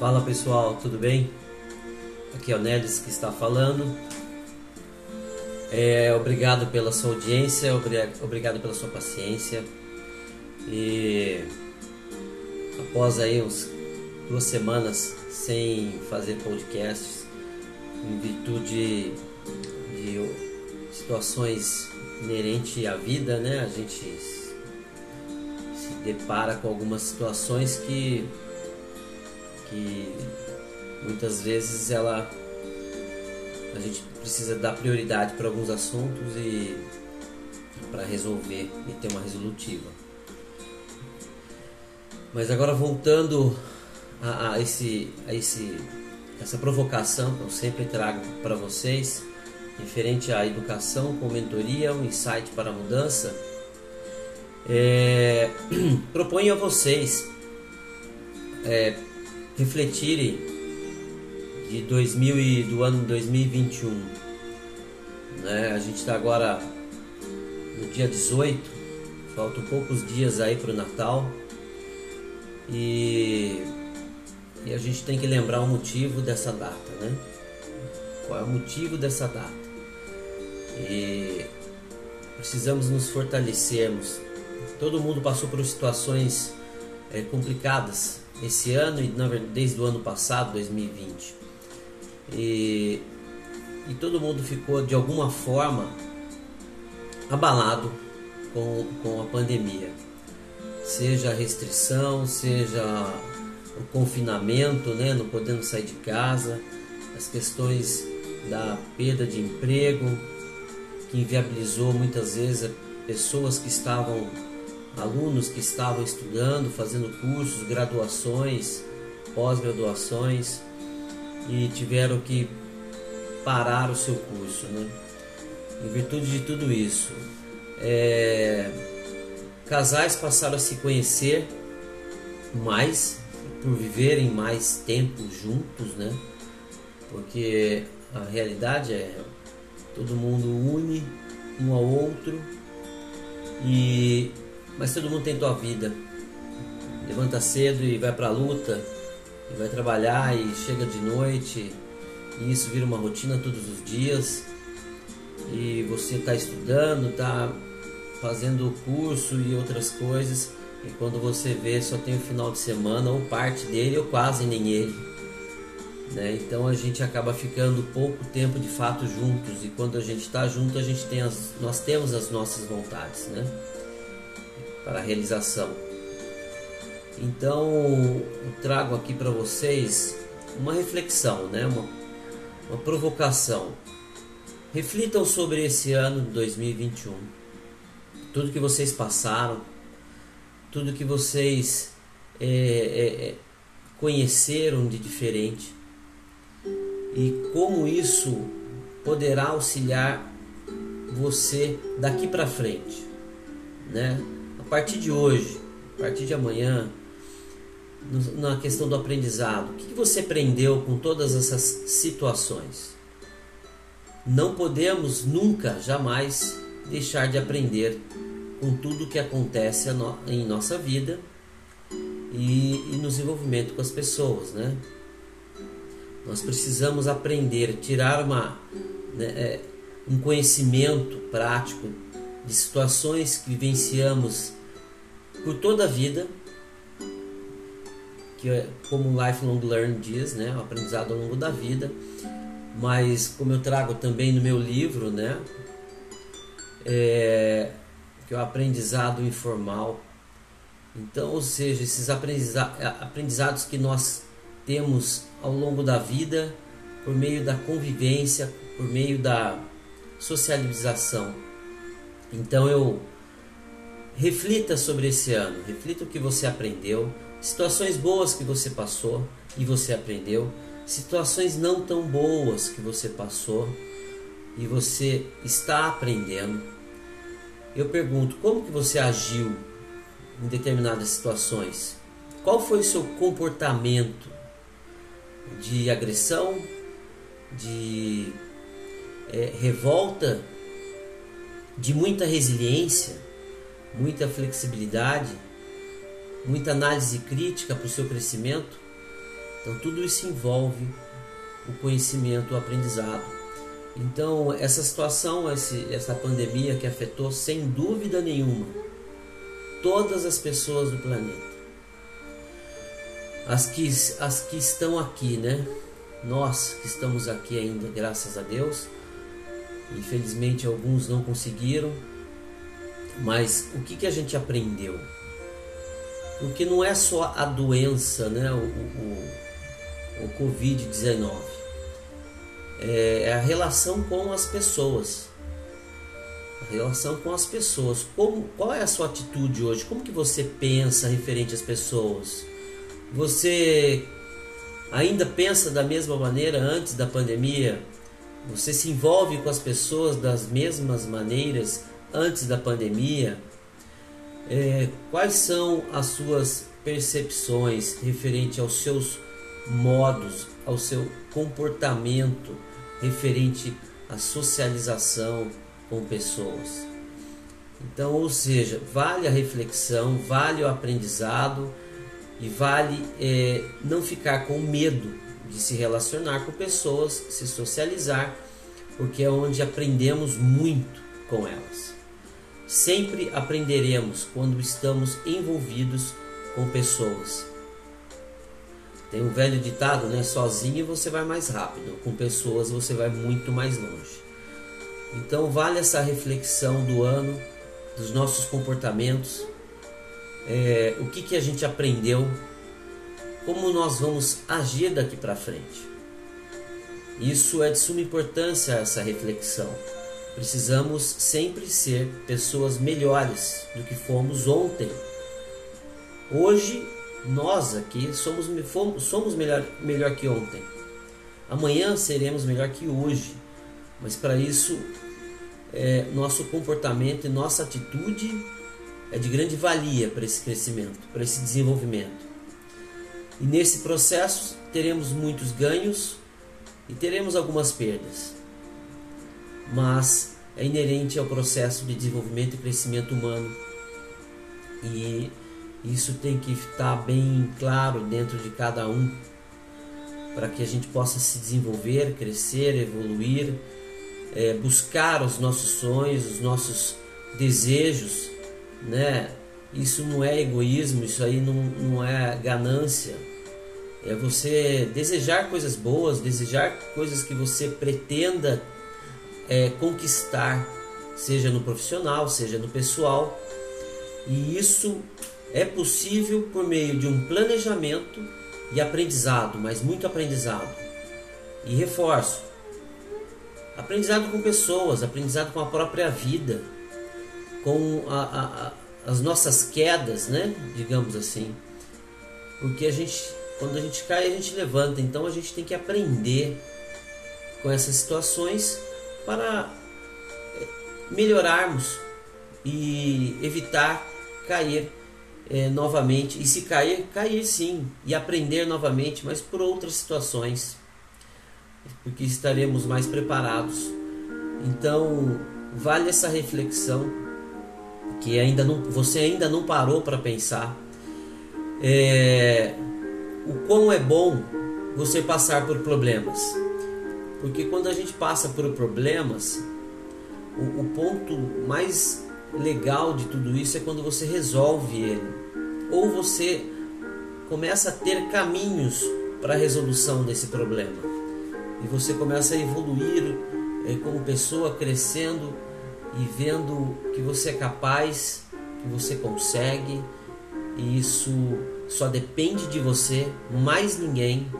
Fala pessoal, tudo bem? Aqui é o Nelis que está falando. É, obrigado pela sua audiência, obrigado pela sua paciência. E após aí uns duas semanas sem fazer podcasts, em virtude de situações inerentes à vida, né? A gente se depara com algumas situações que que muitas vezes ela a gente precisa dar prioridade para alguns assuntos e para resolver e ter uma resolutiva. Mas agora voltando a, a, esse, a esse, essa provocação que eu sempre trago para vocês, referente à educação com mentoria, um insight para a mudança, é, proponho a vocês é, refletirem de 2000 e, do ano 2021. Né? A gente está agora no dia 18, faltam poucos dias aí para o Natal e, e a gente tem que lembrar o motivo dessa data, né? Qual é o motivo dessa data? E precisamos nos fortalecermos. Todo mundo passou por situações é, complicadas esse ano e na verdade, desde o ano passado, 2020. E, e todo mundo ficou de alguma forma abalado com, com a pandemia. Seja a restrição, seja o confinamento, né, não podendo sair de casa, as questões da perda de emprego, que inviabilizou muitas vezes pessoas que estavam alunos que estavam estudando, fazendo cursos, graduações, pós-graduações e tiveram que parar o seu curso, né? Em virtude de tudo isso, é... casais passaram a se conhecer mais por viverem mais tempo juntos, né? Porque a realidade é todo mundo une um ao outro e mas todo mundo tem tua vida. Levanta cedo e vai para a luta, e vai trabalhar e chega de noite, e isso vira uma rotina todos os dias. E você está estudando, está fazendo curso e outras coisas, e quando você vê só tem o final de semana ou parte dele ou quase nem ele. Né? Então a gente acaba ficando pouco tempo de fato juntos e quando a gente está junto a gente tem as, nós temos as nossas vontades, né? Para a realização. Então, trago aqui para vocês uma reflexão, né? uma, uma provocação. Reflitam sobre esse ano de 2021. Tudo que vocês passaram, tudo que vocês é, é, é, conheceram de diferente e como isso poderá auxiliar você daqui para frente, né? Partir de hoje, a partir de amanhã, na questão do aprendizado, o que você aprendeu com todas essas situações? Não podemos nunca, jamais deixar de aprender com tudo que acontece em nossa vida e, e no desenvolvimento com as pessoas, né? Nós precisamos aprender, tirar uma, né, é, um conhecimento prático de situações que vivenciamos por toda a vida, que é como o Lifelong Learn diz, né, o aprendizado ao longo da vida, mas como eu trago também no meu livro, né, é, que é o aprendizado informal. Então, ou seja, esses aprendizados que nós temos ao longo da vida por meio da convivência, por meio da socialização. Então eu Reflita sobre esse ano, reflita o que você aprendeu, situações boas que você passou e você aprendeu, situações não tão boas que você passou e você está aprendendo. Eu pergunto, como que você agiu em determinadas situações? Qual foi o seu comportamento de agressão, de é, revolta, de muita resiliência? Muita flexibilidade, muita análise crítica para o seu crescimento. Então tudo isso envolve o conhecimento, o aprendizado. Então essa situação, essa pandemia que afetou sem dúvida nenhuma todas as pessoas do planeta. As que, as que estão aqui, né? Nós que estamos aqui ainda, graças a Deus. Infelizmente alguns não conseguiram. Mas o que, que a gente aprendeu? Porque não é só a doença, né? o, o, o Covid-19. É, é a relação com as pessoas. A relação com as pessoas. Como, qual é a sua atitude hoje? Como que você pensa referente às pessoas? Você ainda pensa da mesma maneira antes da pandemia? Você se envolve com as pessoas das mesmas maneiras antes da pandemia? É, quais são as suas percepções referente aos seus modos, ao seu comportamento referente à socialização com pessoas. Então, ou seja, vale a reflexão, vale o aprendizado e vale é, não ficar com medo de se relacionar com pessoas, se socializar, porque é onde aprendemos muito com elas. Sempre aprenderemos quando estamos envolvidos com pessoas. Tem um velho ditado, né? Sozinho você vai mais rápido, com pessoas você vai muito mais longe. Então vale essa reflexão do ano, dos nossos comportamentos, é, o que, que a gente aprendeu, como nós vamos agir daqui para frente. Isso é de suma importância essa reflexão. Precisamos sempre ser pessoas melhores do que fomos ontem. Hoje nós aqui somos, somos melhor, melhor que ontem. Amanhã seremos melhor que hoje. Mas para isso, é, nosso comportamento e nossa atitude é de grande valia para esse crescimento, para esse desenvolvimento. E nesse processo teremos muitos ganhos e teremos algumas perdas. Mas é inerente ao processo de desenvolvimento e crescimento humano. E isso tem que estar bem claro dentro de cada um, para que a gente possa se desenvolver, crescer, evoluir, é, buscar os nossos sonhos, os nossos desejos, né? Isso não é egoísmo, isso aí não, não é ganância. É você desejar coisas boas, desejar coisas que você pretenda é, conquistar, seja no profissional, seja no pessoal. E isso é possível por meio de um planejamento e aprendizado, mas muito aprendizado. E reforço: aprendizado com pessoas, aprendizado com a própria vida, com a, a, a, as nossas quedas, né? Digamos assim. Porque a gente, quando a gente cai, a gente levanta. Então a gente tem que aprender com essas situações para eh, melhorarmos e evitar cair é, novamente e se cair, cair sim e aprender novamente, mas por outras situações, porque estaremos mais preparados. Então, vale essa reflexão que ainda não, você ainda não parou para pensar. É, o quão é bom você passar por problemas, porque quando a gente passa por problemas, o, o ponto mais legal de tudo isso é quando você resolve ele. Ou você começa a ter caminhos para a resolução desse problema. E você começa a evoluir é, como pessoa, crescendo e vendo que você é capaz, que você consegue. E isso só depende de você, mais ninguém,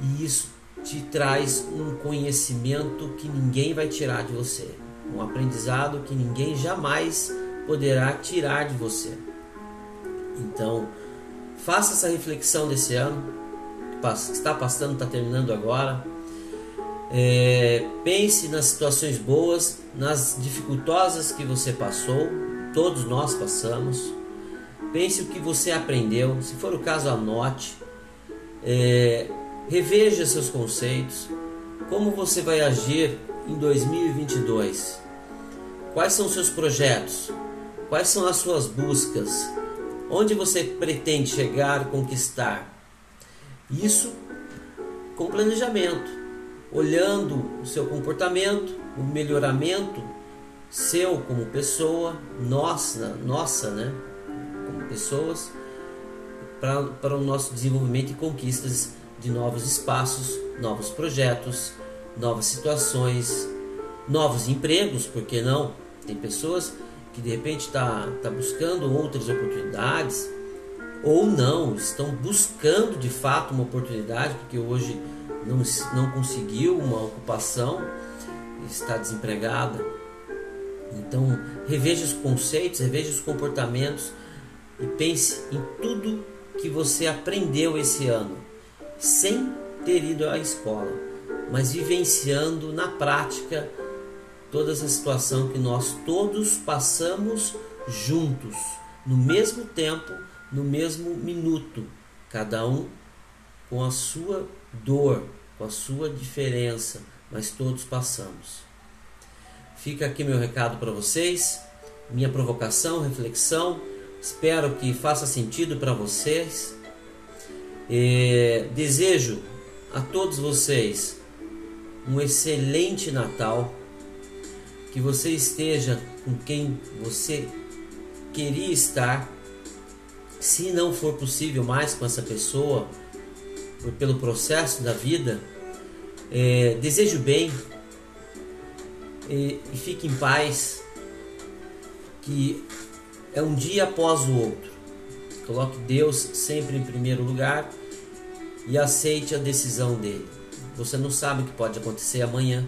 e isso te traz um conhecimento que ninguém vai tirar de você, um aprendizado que ninguém jamais poderá tirar de você. Então, faça essa reflexão desse ano, que está passando, está terminando agora. É, pense nas situações boas, nas dificultosas que você passou, todos nós passamos. Pense o que você aprendeu, se for o caso, anote. É, reveja seus conceitos. Como você vai agir em 2022? Quais são seus projetos? Quais são as suas buscas? Onde você pretende chegar, conquistar? Isso com planejamento, olhando o seu comportamento, o melhoramento seu como pessoa, nossa, nossa, né, como pessoas, para o nosso desenvolvimento e conquistas de novos espaços, novos projetos, novas situações, novos empregos, por que não? Tem pessoas que de repente está tá buscando outras oportunidades ou não, estão buscando de fato uma oportunidade, porque hoje não, não conseguiu uma ocupação, está desempregada. Então, reveja os conceitos, reveja os comportamentos e pense em tudo que você aprendeu esse ano, sem ter ido à escola, mas vivenciando na prática toda essa situação que nós todos passamos juntos, no mesmo tempo, no mesmo minuto, cada um com a sua dor, com a sua diferença, mas todos passamos. Fica aqui meu recado para vocês, minha provocação, reflexão. Espero que faça sentido para vocês. E desejo a todos vocês um excelente Natal. Que você esteja com quem você queria estar. Se não for possível mais com essa pessoa, pelo processo da vida, é, desejo bem e, e fique em paz. Que é um dia após o outro. Coloque Deus sempre em primeiro lugar e aceite a decisão dele. Você não sabe o que pode acontecer amanhã.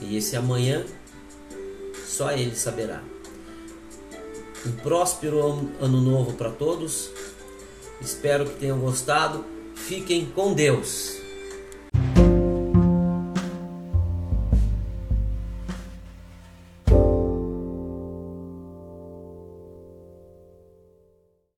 E esse amanhã só ele saberá. Um próspero ano novo para todos. Espero que tenham gostado. Fiquem com Deus.